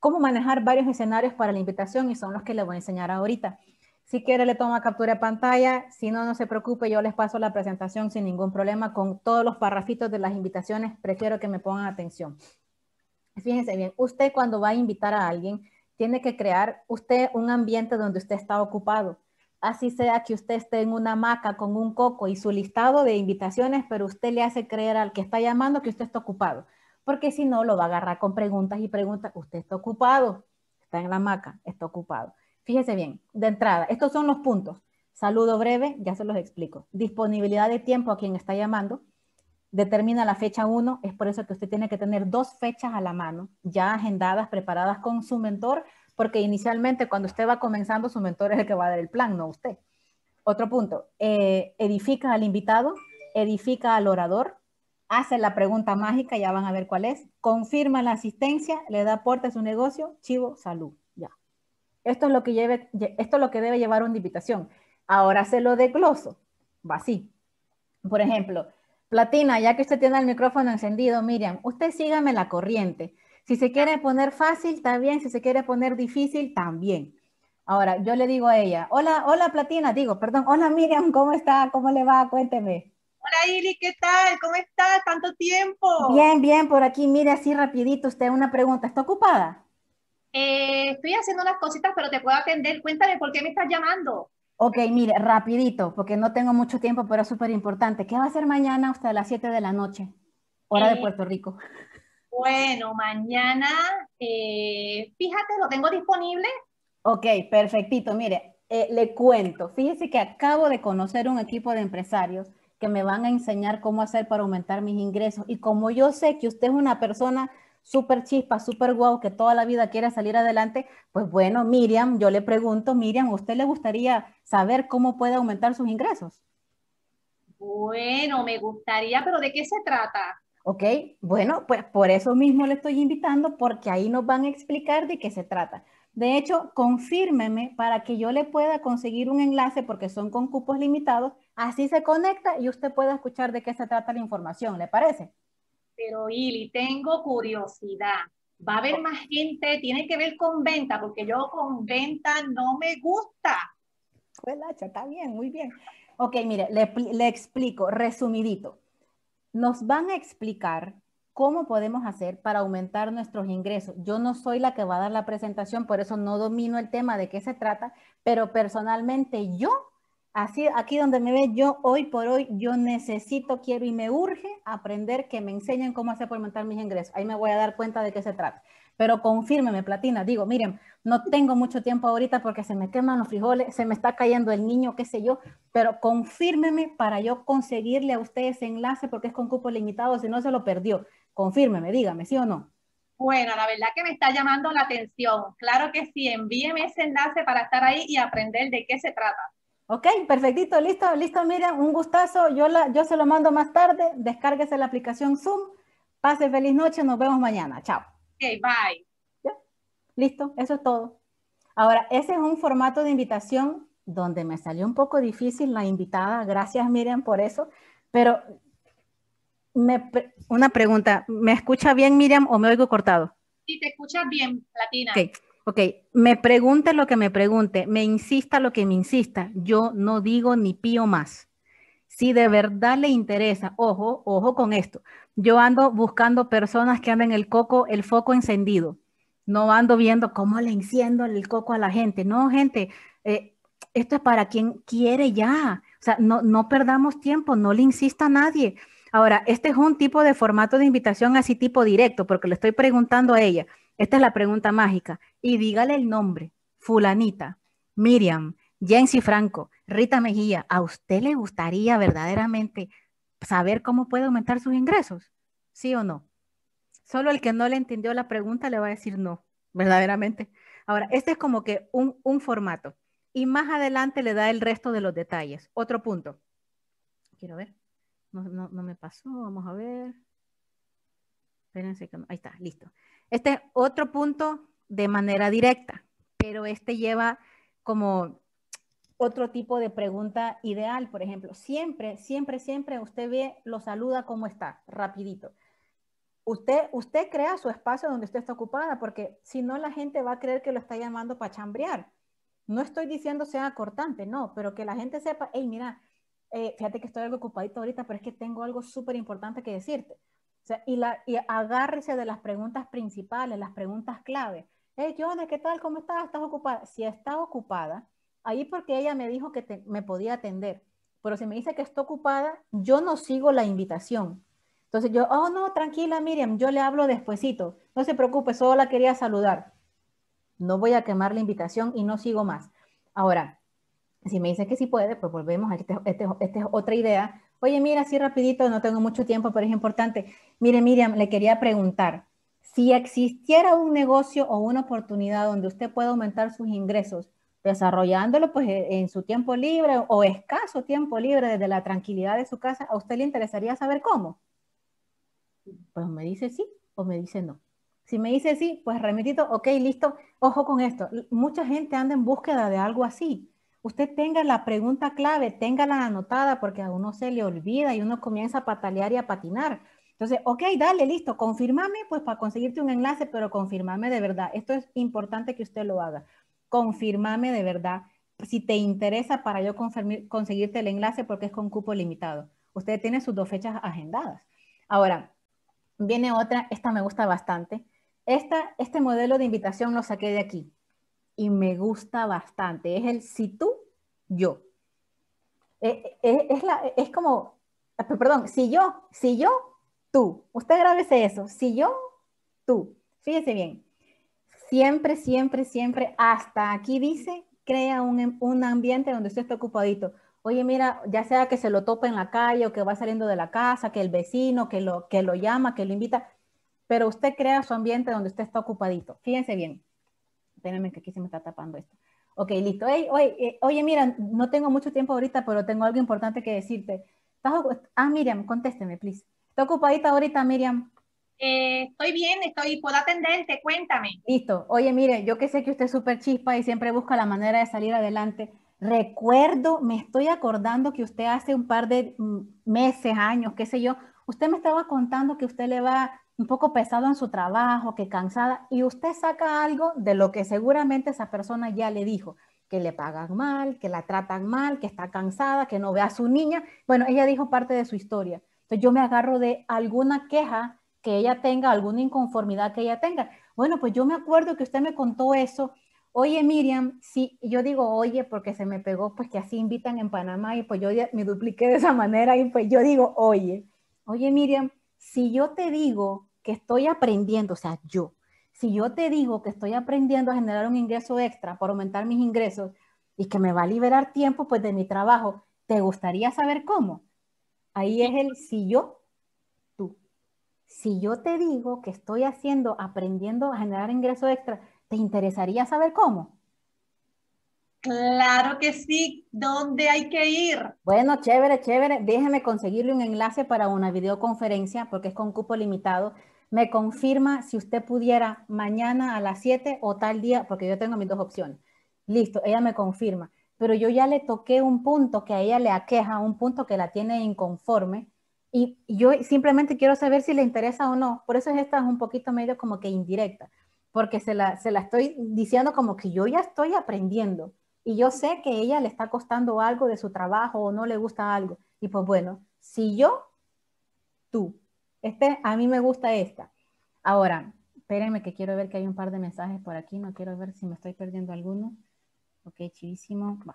cómo manejar varios escenarios para la invitación y son los que le voy a enseñar ahorita. Si quiere le toma captura de pantalla, si no, no se preocupe, yo les paso la presentación sin ningún problema con todos los parrafitos de las invitaciones, prefiero que me pongan atención. Fíjense bien, usted cuando va a invitar a alguien, tiene que crear usted un ambiente donde usted está ocupado. Así sea que usted esté en una hamaca con un coco y su listado de invitaciones, pero usted le hace creer al que está llamando que usted está ocupado porque si no lo va a agarrar con preguntas y preguntas. Usted está ocupado, está en la hamaca, está ocupado. Fíjese bien, de entrada, estos son los puntos. Saludo breve, ya se los explico. Disponibilidad de tiempo a quien está llamando. Determina la fecha 1, es por eso que usted tiene que tener dos fechas a la mano, ya agendadas, preparadas con su mentor, porque inicialmente cuando usted va comenzando, su mentor es el que va a dar el plan, no usted. Otro punto, eh, edifica al invitado, edifica al orador, hace la pregunta mágica, ya van a ver cuál es, confirma la asistencia, le da aporte a su negocio, chivo, salud, ya. Esto es lo que, esto es lo que debe llevar una invitación. Ahora se lo desgloso, va así. Por ejemplo, Platina, ya que usted tiene el micrófono encendido, Miriam, usted sígame la corriente. Si se quiere poner fácil, está bien. Si se quiere poner difícil, también. Ahora, yo le digo a ella, hola, hola Platina, digo, perdón, hola Miriam, ¿cómo está? ¿Cómo le va? Cuénteme. Hola Ili, ¿qué tal? ¿Cómo estás? ¿Tanto tiempo? Bien, bien, por aquí, mire así rapidito, usted una pregunta, ¿está ocupada? Eh, estoy haciendo unas cositas, pero te puedo atender. Cuéntame, ¿por qué me estás llamando? Ok, mire, rapidito, porque no tengo mucho tiempo, pero es súper importante. ¿Qué va a hacer mañana usted a las 7 de la noche? Hora de eh, Puerto Rico. Bueno, mañana, eh, fíjate, lo tengo disponible. Ok, perfectito. Mire, le cuento. Fíjese que acabo de conocer un equipo de empresarios que me van a enseñar cómo hacer para aumentar mis ingresos. Y como yo sé que usted es una persona súper chispa, súper guau, que toda la vida quiere salir adelante, pues bueno, Miriam, yo le pregunto, Miriam, ¿a usted le gustaría saber cómo puede aumentar sus ingresos? Bueno, me gustaría, pero ¿de qué se trata? Ok, bueno, pues por eso mismo le estoy invitando, porque ahí nos van a explicar de qué se trata. De hecho, confírmeme para que yo le pueda conseguir un enlace porque son con cupos limitados. Así se conecta y usted puede escuchar de qué se trata la información. ¿Le parece? Pero Ili, tengo curiosidad. Va a haber más gente, tiene que ver con venta, porque yo con venta no me gusta. Pues está bien, muy bien. Ok, mire, le, le explico, resumidito. Nos van a explicar ¿Cómo podemos hacer para aumentar nuestros ingresos? Yo no soy la que va a dar la presentación, por eso no domino el tema de qué se trata, pero personalmente yo, así aquí donde me ve, yo hoy por hoy, yo necesito, quiero y me urge aprender que me enseñen cómo hacer para aumentar mis ingresos. Ahí me voy a dar cuenta de qué se trata. pero confírmeme, Platina. Digo, miren, no tengo mucho tiempo ahorita porque se me queman los frijoles, se me está cayendo el niño, qué sé yo, pero confírmeme para yo conseguirle a usted ese enlace porque es con cupo limitado, si no se lo perdió. Confírmeme, dígame, ¿sí o no? Bueno, la verdad que me está llamando la atención. Claro que sí, envíeme ese enlace para estar ahí y aprender de qué se trata. Ok, perfectito, listo, listo, Miriam, un gustazo. Yo, la, yo se lo mando más tarde. Descárguese la aplicación Zoom. Pase feliz noche, nos vemos mañana. Chao. Ok, bye. Listo, eso es todo. Ahora, ese es un formato de invitación donde me salió un poco difícil la invitada. Gracias, Miriam, por eso. Pero me, una pregunta, ¿me escucha bien, Miriam, o me oigo cortado? Sí, te escuchas bien, Latina. Ok, ok. Me pregunte lo que me pregunte, me insista lo que me insista. Yo no digo ni pío más. Si de verdad le interesa, ojo, ojo con esto. Yo ando buscando personas que anden el coco, el foco encendido. No ando viendo cómo le enciendo el coco a la gente. No, gente, eh, esto es para quien quiere ya. O sea, no, no perdamos tiempo, no le insista a nadie. Ahora, este es un tipo de formato de invitación así tipo directo, porque le estoy preguntando a ella. Esta es la pregunta mágica. Y dígale el nombre. Fulanita, Miriam, Jensi Franco, Rita Mejía. ¿A usted le gustaría verdaderamente saber cómo puede aumentar sus ingresos? ¿Sí o no? Solo el que no le entendió la pregunta le va a decir no, verdaderamente. Ahora, este es como que un, un formato. Y más adelante le da el resto de los detalles. Otro punto. Quiero ver. No, me pasó, vamos a ver. Espérense que ahí está, listo. Este es otro punto de manera directa, pero este lleva como otro tipo de pregunta ideal, por ejemplo, siempre, siempre, siempre usted ve, lo saluda como está, rapidito. Usted, usted crea su espacio donde usted está ocupada, porque si no la gente va a creer que lo está llamando para chambrear. No estoy diciendo sea cortante, no, pero que la gente sepa, hey, mira, eh, fíjate que estoy algo ocupadito ahorita, pero es que tengo algo súper importante que decirte. O sea, y, la, y agárrese de las preguntas principales, las preguntas clave. Hey, ¿qué onda? ¿Qué tal? ¿Cómo estás? ¿Estás ocupada? Si está ocupada, ahí porque ella me dijo que me podía atender. Pero si me dice que está ocupada, yo no sigo la invitación. Entonces yo, oh no, tranquila Miriam, yo le hablo despuesito. No se preocupe, solo la quería saludar. No voy a quemar la invitación y no sigo más. Ahora, si me dice que sí puede, pues volvemos a esta este, este es otra idea. Oye, mira, así rapidito, no tengo mucho tiempo, pero es importante. Mire, Miriam, le quería preguntar, si existiera un negocio o una oportunidad donde usted pueda aumentar sus ingresos, desarrollándolo pues e, en su tiempo libre o escaso tiempo libre desde la tranquilidad de su casa, ¿a usted le interesaría saber cómo? Pues me dice sí o me dice no. Si me dice sí, pues remitito, ok, listo, ojo con esto. Mucha gente anda en búsqueda de algo así usted tenga la pregunta clave, téngala anotada porque a uno se le olvida y uno comienza a patalear y a patinar. Entonces, ok, dale, listo, confirmame pues para conseguirte un enlace, pero confirmame de verdad. Esto es importante que usted lo haga. Confirmame de verdad si te interesa para yo conseguirte el enlace porque es con cupo limitado. Usted tiene sus dos fechas agendadas. Ahora, viene otra, esta me gusta bastante. Esta, este modelo de invitación lo saqué de aquí y me gusta bastante. Es el si tú, yo. Eh, eh, es, la, es como, ah, perdón, si yo, si yo, tú. Usted grábese eso. Si yo, tú. Fíjese bien. Siempre, siempre, siempre, hasta aquí dice, crea un, un ambiente donde usted esté ocupadito. Oye, mira, ya sea que se lo tope en la calle o que va saliendo de la casa, que el vecino, que lo, que lo llama, que lo invita, pero usted crea su ambiente donde usted está ocupadito. Fíjense bien. Espérenme que aquí se me está tapando esto. Ok, listo. oye, eh, oye, mira, no tengo mucho tiempo ahorita, pero tengo algo importante que decirte. ah, Miriam, contésteme, please. ¿Está ocupadita ahorita, Miriam? Eh, estoy bien, estoy, puedo atenderte, cuéntame. Listo. Oye, mire, yo que sé que usted es súper chispa y siempre busca la manera de salir adelante. Recuerdo, me estoy acordando que usted hace un par de mm, meses, años, qué sé yo, usted me estaba contando que usted le va un poco pesado en su trabajo, que cansada, y usted saca algo de lo que seguramente esa persona ya le dijo, que le pagan mal, que la tratan mal, que está cansada, que no ve a su niña. Bueno, ella dijo parte de su historia. Entonces yo me agarro de alguna queja que ella tenga, alguna inconformidad que ella tenga. Bueno, pues yo me acuerdo que usted me contó eso. Oye, Miriam, sí, yo digo, oye, porque se me pegó, pues que así invitan en Panamá y pues yo me dupliqué de esa manera y pues yo digo, oye, oye, Miriam, si yo te digo que estoy aprendiendo, o sea, yo, si yo te digo que estoy aprendiendo a generar un ingreso extra para aumentar mis ingresos y que me va a liberar tiempo pues de mi trabajo, ¿te gustaría saber cómo? Ahí es el si yo, tú. Si yo te digo que estoy haciendo, aprendiendo a generar ingreso extra, ¿te interesaría saber cómo? Claro que sí. ¿Dónde hay que ir? Bueno, chévere, chévere. Déjeme conseguirle un enlace para una videoconferencia porque es con cupo limitado. Me confirma si usted pudiera mañana a las 7 o tal día, porque yo tengo mis dos opciones. Listo, ella me confirma. Pero yo ya le toqué un punto que a ella le aqueja, un punto que la tiene inconforme. Y yo simplemente quiero saber si le interesa o no. Por eso es esta es un poquito medio como que indirecta, porque se la, se la estoy diciendo como que yo ya estoy aprendiendo y yo sé que ella le está costando algo de su trabajo o no le gusta algo. Y pues bueno, si yo, tú, este, a mí me gusta esta. Ahora, espérenme que quiero ver que hay un par de mensajes por aquí, no quiero ver si me estoy perdiendo alguno. Ok, chivísimo. Va.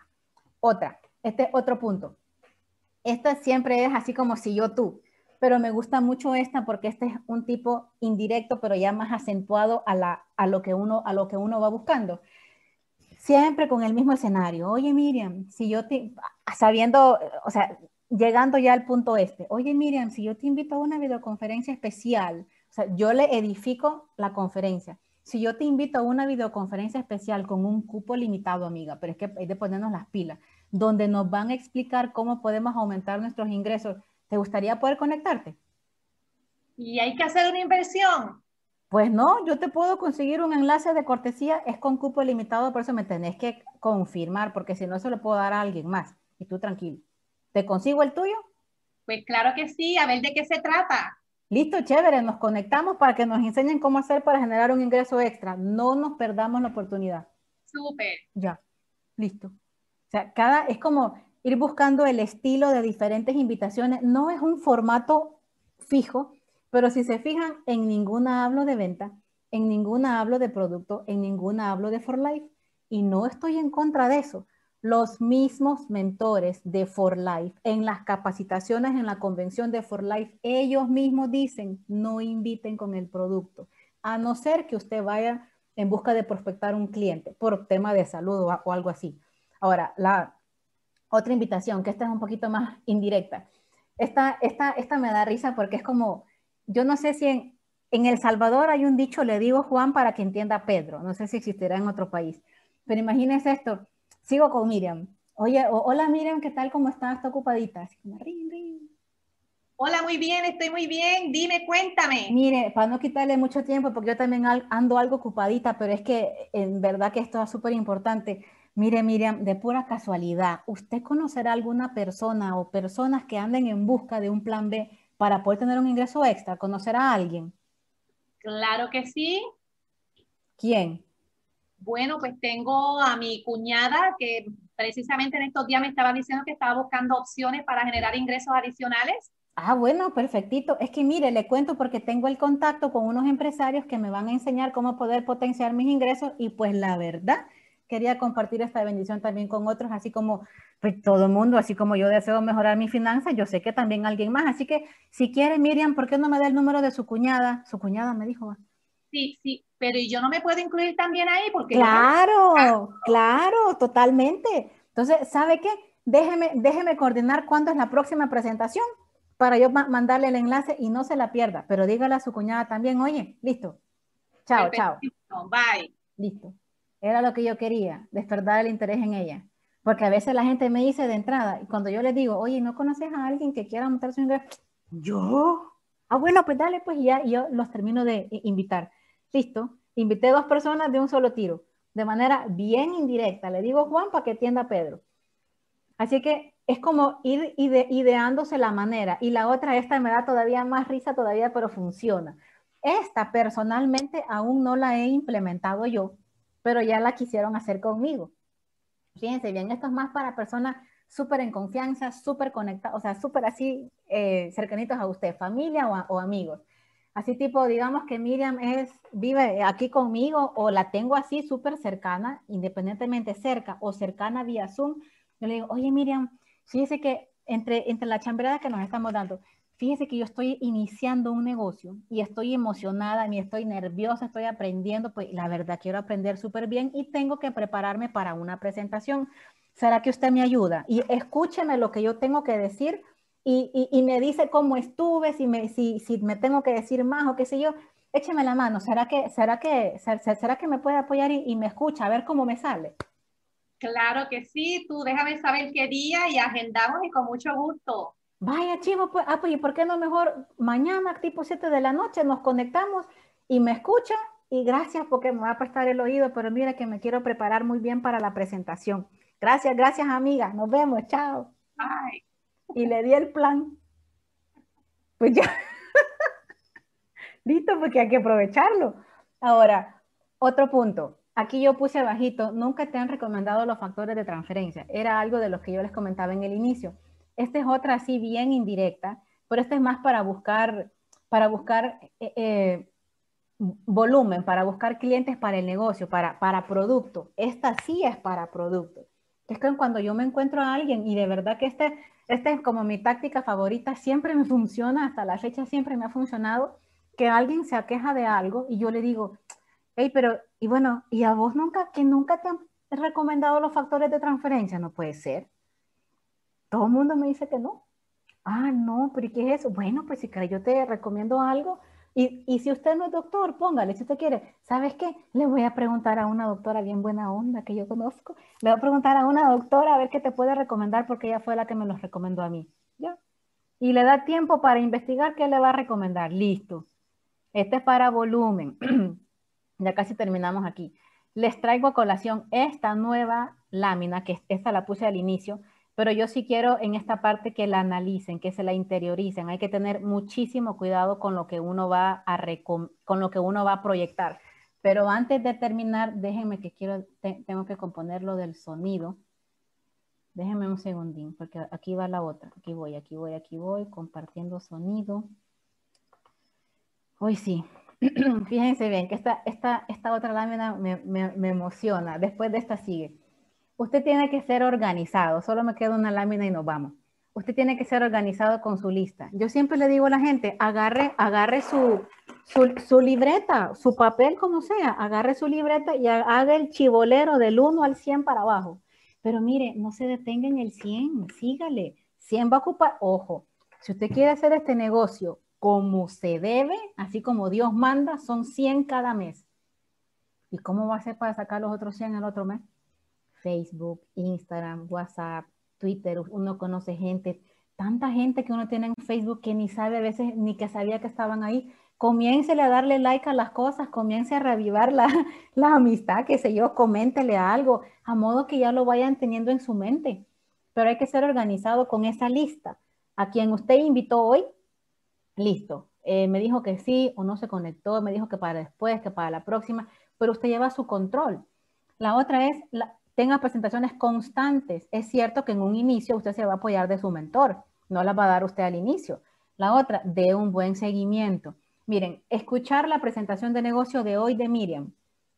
Otra, este otro punto. Esta siempre es así como si yo, tú, pero me gusta mucho esta porque este es un tipo indirecto, pero ya más acentuado a, la, a, lo, que uno, a lo que uno va buscando siempre con el mismo escenario. Oye, Miriam, si yo te, sabiendo, o sea, llegando ya al punto este, oye, Miriam, si yo te invito a una videoconferencia especial, o sea, yo le edifico la conferencia. Si yo te invito a una videoconferencia especial con un cupo limitado, amiga, pero es que hay de ponernos las pilas, donde nos van a explicar cómo podemos aumentar nuestros ingresos, ¿te gustaría poder conectarte? Y hay que hacer una inversión. Pues no, yo te puedo conseguir un enlace de cortesía, es con cupo limitado, por eso me tenés que confirmar, porque si no se lo puedo dar a alguien más. Y tú tranquilo. ¿Te consigo el tuyo? Pues claro que sí, a ver de qué se trata. Listo, chévere, nos conectamos para que nos enseñen cómo hacer para generar un ingreso extra. No nos perdamos la oportunidad. Súper. Ya, listo. O sea, cada, es como ir buscando el estilo de diferentes invitaciones. No es un formato fijo, pero si se fijan, en ninguna hablo de venta, en ninguna hablo de producto, en ninguna hablo de For Life. Y no estoy en contra de eso. Los mismos mentores de For Life en las capacitaciones en la convención de For Life, ellos mismos dicen, no inviten con el producto, a no ser que usted vaya en busca de prospectar un cliente por tema de salud o, algo así. Ahora, la otra invitación, que esta es un poquito más indirecta. Esta, esta, esta me da risa porque es como, yo no sé si en, El Salvador hay un dicho, le digo Juan para que entienda Pedro, no sé si existirá en otro país, pero imagínense esto, sigo con Miriam. Oye, hola Miriam, ¿qué tal? ¿Cómo estás? ¿Está ocupadita? Así como, Hola, muy bien, estoy muy bien. Dime, cuéntame. Mire, para no quitarle mucho tiempo, porque yo también ando algo ocupadita, pero es que en verdad que esto es súper importante. Mire, Miriam, de pura casualidad, ¿usted conocerá alguna persona o personas que anden en busca de un plan B para poder tener un ingreso extra? ¿Conocer a alguien? Claro que sí. ¿Quién? Bueno, pues tengo a mi cuñada que precisamente en estos días me estaba diciendo que estaba buscando opciones para generar ingresos adicionales. Ah, bueno, perfectito. Es que mire, le cuento porque tengo el contacto con unos empresarios que me van a enseñar cómo poder potenciar mis ingresos y pues la verdad quería compartir esta bendición también con otros, así como pues, todo el mundo, así como yo deseo mejorar mi finanzas, yo sé que también alguien más. Así que si quiere, Miriam, ¿por qué no me da el número de su cuñada? Su cuñada me dijo. Sí, sí, pero yo no me puedo incluir también ahí porque... Claro, claro, totalmente. Entonces, ¿sabe qué? Déjeme, déjeme coordinar cuándo es la próxima presentación para yo mandarle el enlace y no se la pierda, pero dígale a su cuñada también, oye, listo. Chao, chao. Bye. Listo. Era lo que yo quería, despertar el interés en ella. Porque a veces la gente me dice de entrada, y cuando yo le digo, oye, ¿no conoces a alguien que quiera montar su ingreso? ¿Yo? Ah, bueno, pues dale, pues ya, yo los termino de invitar. Listo, invité dos personas de un solo tiro, de manera bien indirecta. Le digo Juan para que atienda a Pedro. Así que es como ir ideándose la manera. Y la otra, esta me da todavía más risa todavía, pero funciona. Esta personalmente aún no la he implementado yo, pero ya la quisieron hacer conmigo. Fíjense bien, esto es más para personas súper en confianza, súper conectadas, o sea, súper así eh, cercanitos a usted, familia o, amigos. Así tipo, digamos que Miriam es, vive aquí conmigo o la tengo así súper cercana, independientemente cerca o cercana vía Zoom. Yo le digo, oye Miriam, fíjese que entre, entre la chambrada que nos estamos dando, fíjese que yo estoy iniciando un negocio y estoy emocionada, ni estoy nerviosa, estoy aprendiendo, pues la verdad quiero aprender súper bien y tengo que prepararme para una presentación. ¿Será que usted me ayuda? Y escúcheme lo que yo tengo que decir y, y, me dice cómo estuve, si me, si, si me tengo que decir más o qué sé yo. Écheme la mano, ¿será que, será que, será que me puede apoyar y, y me escucha a ver cómo me sale? Claro que sí, tú déjame saber qué día y agendamos y con mucho gusto. Vaya, chivo, pues, ah, pues, ¿y por qué no mejor mañana, tipo 7 de la noche, nos conectamos y me escucha? Y gracias porque me va a prestar el oído, pero mira que me quiero preparar muy bien para la presentación. Gracias, gracias, amiga. Nos vemos, chao. Bye. Y le di el plan. Pues ya. Listo, porque hay que aprovecharlo. Ahora, otro punto. Aquí yo puse bajito, nunca te han recomendado los factores de transferencia. Era algo de los que yo les comentaba en el inicio. Esta es otra así bien indirecta, pero esta es más para buscar, para buscar eh, eh, volumen, para buscar clientes para el negocio, para, para producto. Esta sí es para producto. Es que cuando yo me encuentro a alguien y de verdad que este, este es como mi táctica favorita, siempre me funciona, hasta la fecha siempre me ha funcionado, que alguien se aqueja de algo y yo le digo, hey, pero, y bueno, ¿y a vos nunca, que nunca te han recomendado los factores de transferencia? No puede ser. Todo el mundo me dice que no. Ah, no, pero ¿y qué es eso? Bueno, pues si yo te recomiendo algo, y, y, si usted no es doctor, póngale, si usted quiere, ¿sabes qué? Le voy a preguntar a una doctora bien buena onda que yo conozco, le voy a preguntar a una doctora a ver qué te puede recomendar porque ella fue la que me los recomendó a mí. ¿Ya? Y le da tiempo para investigar qué le va a recomendar. Listo. Este es para volumen. ya casi terminamos aquí. Les traigo a colación esta nueva lámina, que esta la puse al inicio, pero yo sí quiero en esta parte que la analicen, que se la interioricen. Hay que tener muchísimo cuidado con lo que uno va a, con lo que uno va a proyectar. Pero antes de terminar, déjenme que quiero, tengo que componer lo del sonido. Déjenme un segundín, porque aquí va la otra. Aquí voy, aquí voy, aquí voy, compartiendo sonido. Hoy sí. Fíjense bien que esta, esta, esta otra lámina me emociona. Después de esta sigue. Usted tiene que ser organizado. Solo me queda una lámina y nos vamos. Usted tiene que ser organizado con su lista. Yo siempre le digo a la gente, agarre, agarre su, su, libreta, su papel, como sea, agarre su libreta y haga el chivolero del 1 al 100 para abajo. Pero mire, no se detenga en el 100, sígale. 100 va a ocupar, ojo, si usted quiere hacer este negocio como se debe, así como Dios manda, son 100 cada mes. ¿Y cómo va a ser para sacar los otros 100 el otro mes? Facebook, Instagram, WhatsApp, Twitter, uno conoce gente, tanta gente que uno tiene en Facebook que ni sabe a veces ni que sabía que estaban ahí. Comience a darle like a las cosas, comience a revivar la, la amistad, qué sé yo, coméntele algo, a modo que ya lo vayan teniendo en su mente. Pero hay que ser organizado con esa lista. A quien usted invitó hoy, listo. Eh, me dijo que sí o no se conectó, me dijo que para después, que para la próxima, pero usted lleva su control. La otra es, la, tenga presentaciones constantes. Es cierto que en un inicio usted se va a apoyar de su mentor, no las va a dar usted al inicio. La otra, de un buen seguimiento. Miren, escuchar la presentación de negocio de hoy de Miriam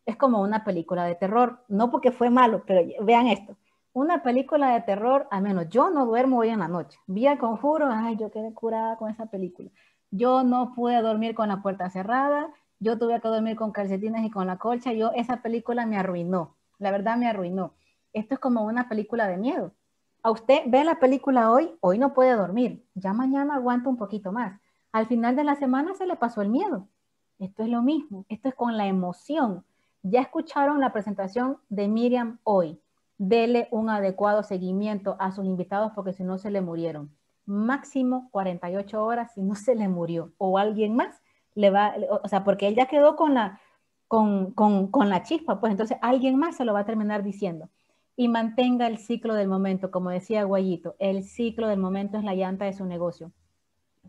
es como una película de terror, no porque fue malo, pero vean esto. Una película de terror, al menos yo no duermo hoy en la noche. Vi el conjuro, ay, yo quedé curada con esa película. Yo no pude dormir con la puerta cerrada, yo tuve que dormir con calcetines y con la colcha, yo esa película me arruinó la verdad me arruinó. Esto es como una película de miedo. A usted ve la película hoy, hoy no puede dormir, ya mañana aguanta un poquito más. Al final de la semana se le pasó el miedo. Esto es lo mismo, esto es con la emoción. Ya escucharon la presentación de Miriam hoy. Dele un adecuado seguimiento a sus invitados porque si no se le murieron. Máximo 48 horas si no se le murió o alguien más le va, o sea, porque él ya quedó con la, con, con, la chispa, pues entonces alguien más se lo va a terminar diciendo. Y mantenga el ciclo del momento, como decía Guayito, el ciclo del momento es la llanta de su negocio.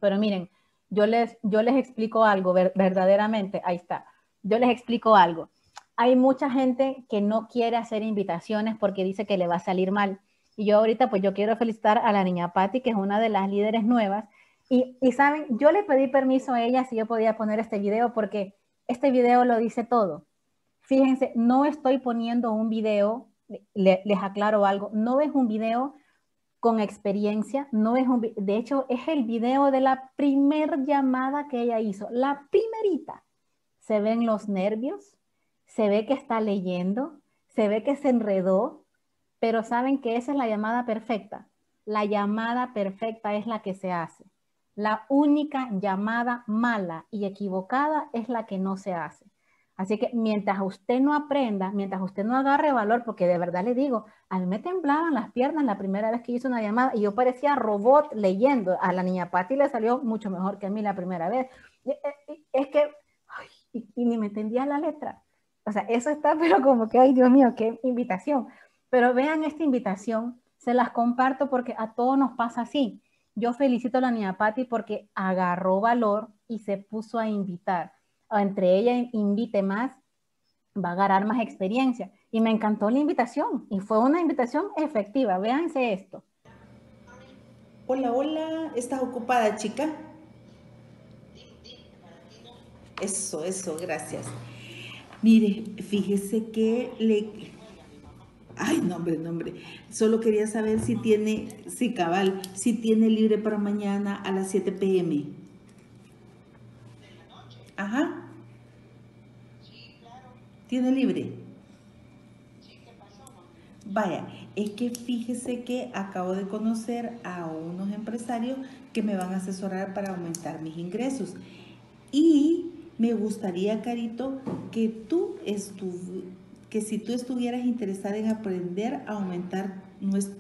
Pero miren, yo les, yo les explico algo verdaderamente, ahí está, yo les explico algo. Hay mucha gente que no quiere hacer invitaciones porque dice que le va a salir mal. Y yo ahorita, pues yo quiero felicitar a la niña Patti, que es una de las líderes nuevas. Y, y saben, yo le pedí permiso a ella si yo podía poner este video porque este video lo dice todo. Fíjense, no estoy poniendo un video, les aclaro algo, no es un video con experiencia, no es un, de hecho es el video de la primer llamada que ella hizo, la primerita. Se ven los nervios, se ve que está leyendo, se ve que se enredó, pero saben que esa es la llamada perfecta. La llamada perfecta es la que se hace. La única llamada mala y equivocada es la que no se hace. Así que mientras usted no aprenda, mientras usted no agarre valor, porque de verdad le digo, a mí me temblaban las piernas la primera vez que hice una llamada y yo parecía robot leyendo. A la niña Patti le salió mucho mejor que a mí la primera vez. Es que, y, y, ni me entendía la letra. O sea, eso está, pero como que, ay Dios mío, qué invitación. Pero vean esta invitación, se las comparto porque a todos nos pasa así. Yo felicito a la niña Patti porque agarró valor y se puso a invitar entre ella invite más, va a ganar más experiencia. Y me encantó la invitación y fue una invitación efectiva. Véanse esto. Hola, hola, ¿estás ocupada, chica? Eso, eso, gracias. Mire, fíjese que le... Ay, nombre, nombre. Solo quería saber si tiene, si cabal, si tiene libre para mañana a las 7 pm. Ajá. ¿Tiene libre? Vaya, es que fíjese que acabo de conocer a unos empresarios que me van a asesorar para aumentar mis ingresos. Y me gustaría, Carito, que tú que si tú estuvieras interesada en aprender a aumentar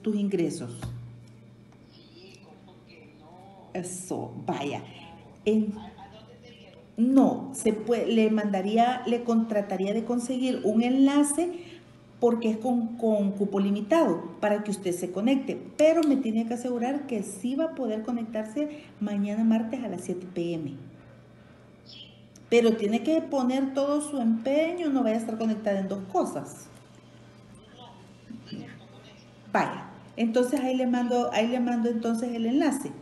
tus ingresos. Sí, ¿cómo que no? Eso, vaya. En, no, se puede, le mandaría, le contrataría de conseguir un enlace porque es con, cupo limitado para que usted se conecte, pero me tiene que asegurar que sí va a poder conectarse mañana martes a las 7 pm. Pero tiene que poner todo su empeño, no vaya a estar conectada en dos cosas. Vaya, entonces ahí le mando, ahí le mando entonces el enlace.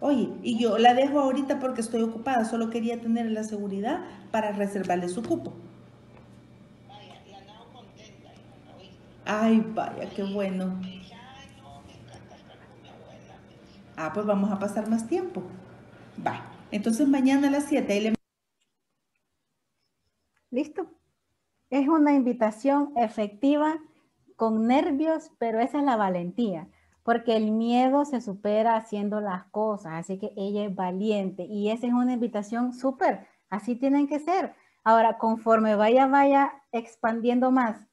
Oye, y yo la dejo ahorita porque estoy ocupada, solo quería tener la seguridad para reservarle su cupo. Vaya, contenta. Ay, vaya, qué bueno. Ah, pues vamos a pasar más tiempo. Va. Entonces mañana a las 7 le... Listo. Es una invitación efectiva con nervios, pero esa es la valentía porque el miedo se supera haciendo las cosas, así que ella es valiente y esa es una invitación súper, así tienen que ser. Ahora, conforme vaya, vaya expandiendo más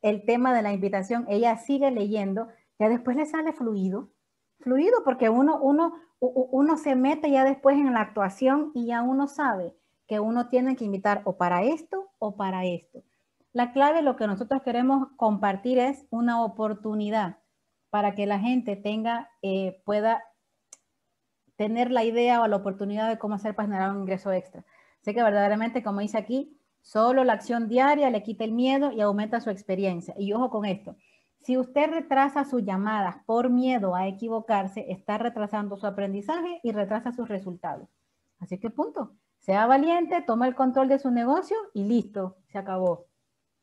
el tema de la invitación, ella sigue leyendo, ya después le sale fluido, fluido porque uno, uno, uno se mete ya después en la actuación y ya uno sabe que uno tiene que invitar o para esto o para esto. La clave, lo que nosotros queremos compartir es una oportunidad para que la gente tenga, eh, pueda tener la idea o la oportunidad de cómo hacer para generar un ingreso extra. Sé que verdaderamente, como dice aquí, solo la acción diaria le quita el miedo y aumenta su experiencia. Y ojo con esto, si usted retrasa sus llamadas por miedo a equivocarse, está retrasando su aprendizaje y retrasa sus resultados. Así que punto. Sea valiente, toma el control de su negocio y listo, se acabó.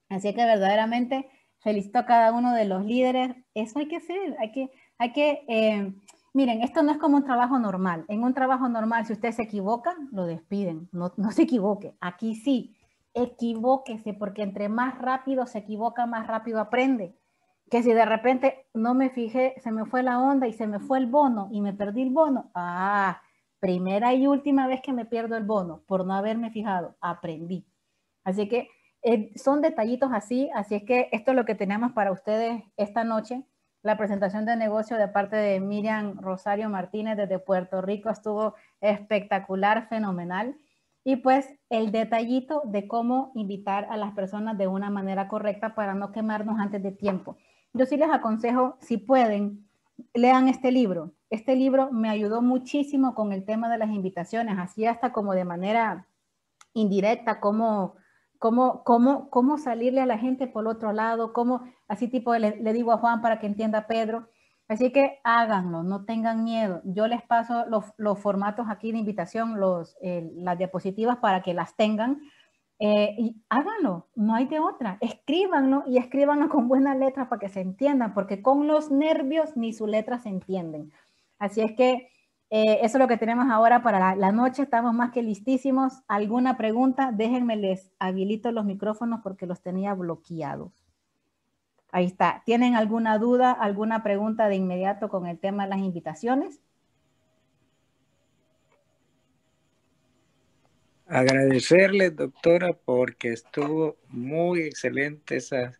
Así que verdaderamente felicito a cada uno de los líderes. Eso hay que hacer, hay que, hay que, eh, miren, esto no es como un trabajo normal. En un trabajo normal, si usted se equivoca, lo despiden. No, no se equivoque. Aquí sí, equivóquese, porque entre más rápido se equivoca, más rápido aprende. Que si de repente no me fijé, se me fue la onda y se me fue el bono y me perdí el bono. Ah, primera y última vez que me pierdo el bono por no haberme fijado, aprendí. Así que eh, son detallitos así, así es que esto es lo que tenemos para ustedes esta noche. La presentación de negocio de parte de Miriam Rosario Martínez desde Puerto Rico estuvo espectacular, fenomenal. Y pues el detallito de cómo invitar a las personas de una manera correcta para no quemarnos antes de tiempo. Yo sí les aconsejo, si pueden, lean este libro. Este libro me ayudó muchísimo con el tema de las invitaciones, así hasta como de manera indirecta, como cómo, cómo, cómo salirle a la gente por otro lado, cómo, así tipo le, digo a Juan para que entienda a Pedro. Así que háganlo, no tengan miedo. Yo les paso los, los formatos aquí de invitación, los, las diapositivas para que las tengan. Eh, y háganlo, no hay de otra. Escríbanlo y escríbanlo con buenas letras para que se entiendan, porque con los nervios ni sus letras se entienden. Así es que eh, eso es lo que tenemos ahora para la, noche. Estamos más que listísimos. ¿Alguna pregunta? Déjenme les habilito los micrófonos porque los tenía bloqueados. Ahí está. ¿Tienen alguna duda, alguna pregunta de inmediato con el tema de las invitaciones? Agradecerle, doctora, porque estuvo muy excelente esas,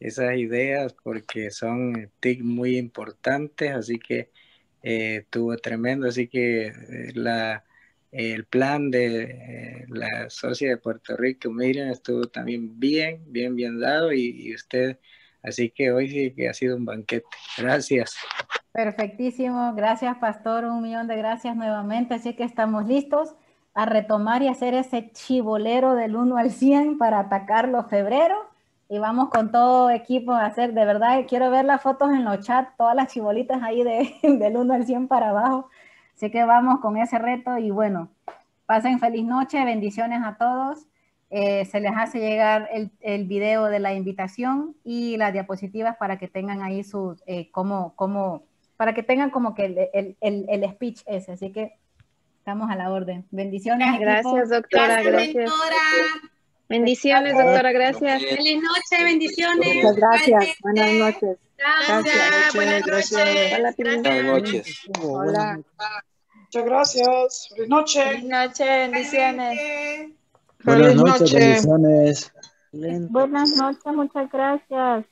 esas ideas, porque son TIC muy importantes, así que eh, estuvo tremendo, así que eh, la, el plan de eh, la socia de Puerto Rico, Miriam, estuvo también bien, bien, bien dado y, usted, así que hoy sí que ha sido un banquete. Gracias. Perfectísimo, gracias Pastor, un millón de gracias nuevamente, así que estamos listos a retomar y hacer ese chibolero del 1 al 100 para atacarlo febrero. Y vamos con todo equipo a hacer, de verdad, quiero ver las fotos en los chats, todas las chibolitas ahí de, del 1 al 100 para abajo. Así que vamos con ese reto y bueno, pasen feliz noche, bendiciones a todos. Eh, se les hace llegar el, el, video de la invitación y las diapositivas para que tengan ahí su, eh, como, como, para que tengan como que el, el, el speech ese. Así que Estamos a la orden. Bendiciones. Gracias, doctora. Gracias. Bendiciones, doctora. Gracias. Feliz noche, bendiciones. Muchas gracias. Buenas noches. Gracias. Buenas noches. Hola, Buenas noches. Hola. Muchas gracias. Feliz noche. Feliz noche, bendiciones. Buenas noches, bendiciones. Buenas noches, muchas gracias.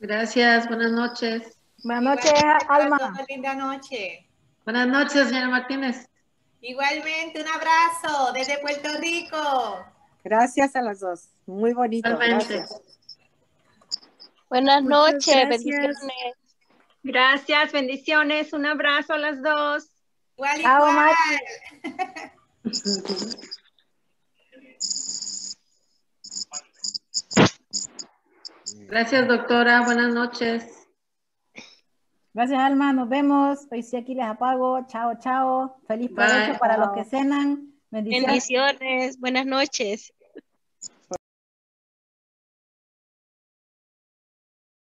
Gracias, buenas noches. Buenas noches, Alma. Una linda noche. Buenas noches, señora Martínez. Igualmente, un abrazo desde Puerto Rico. Gracias a las dos. Muy bonito. Gracias. Buenas noches, bendiciones. Gracias, bendiciones. Un abrazo a las dos. Igual, igual. Gracias, doctora. Buenas noches. Gracias, Alma. Nos vemos. Hoy sí aquí les apago. Chao, chao. Feliz provecho para los que cenan. Bendiciones. Buenas noches.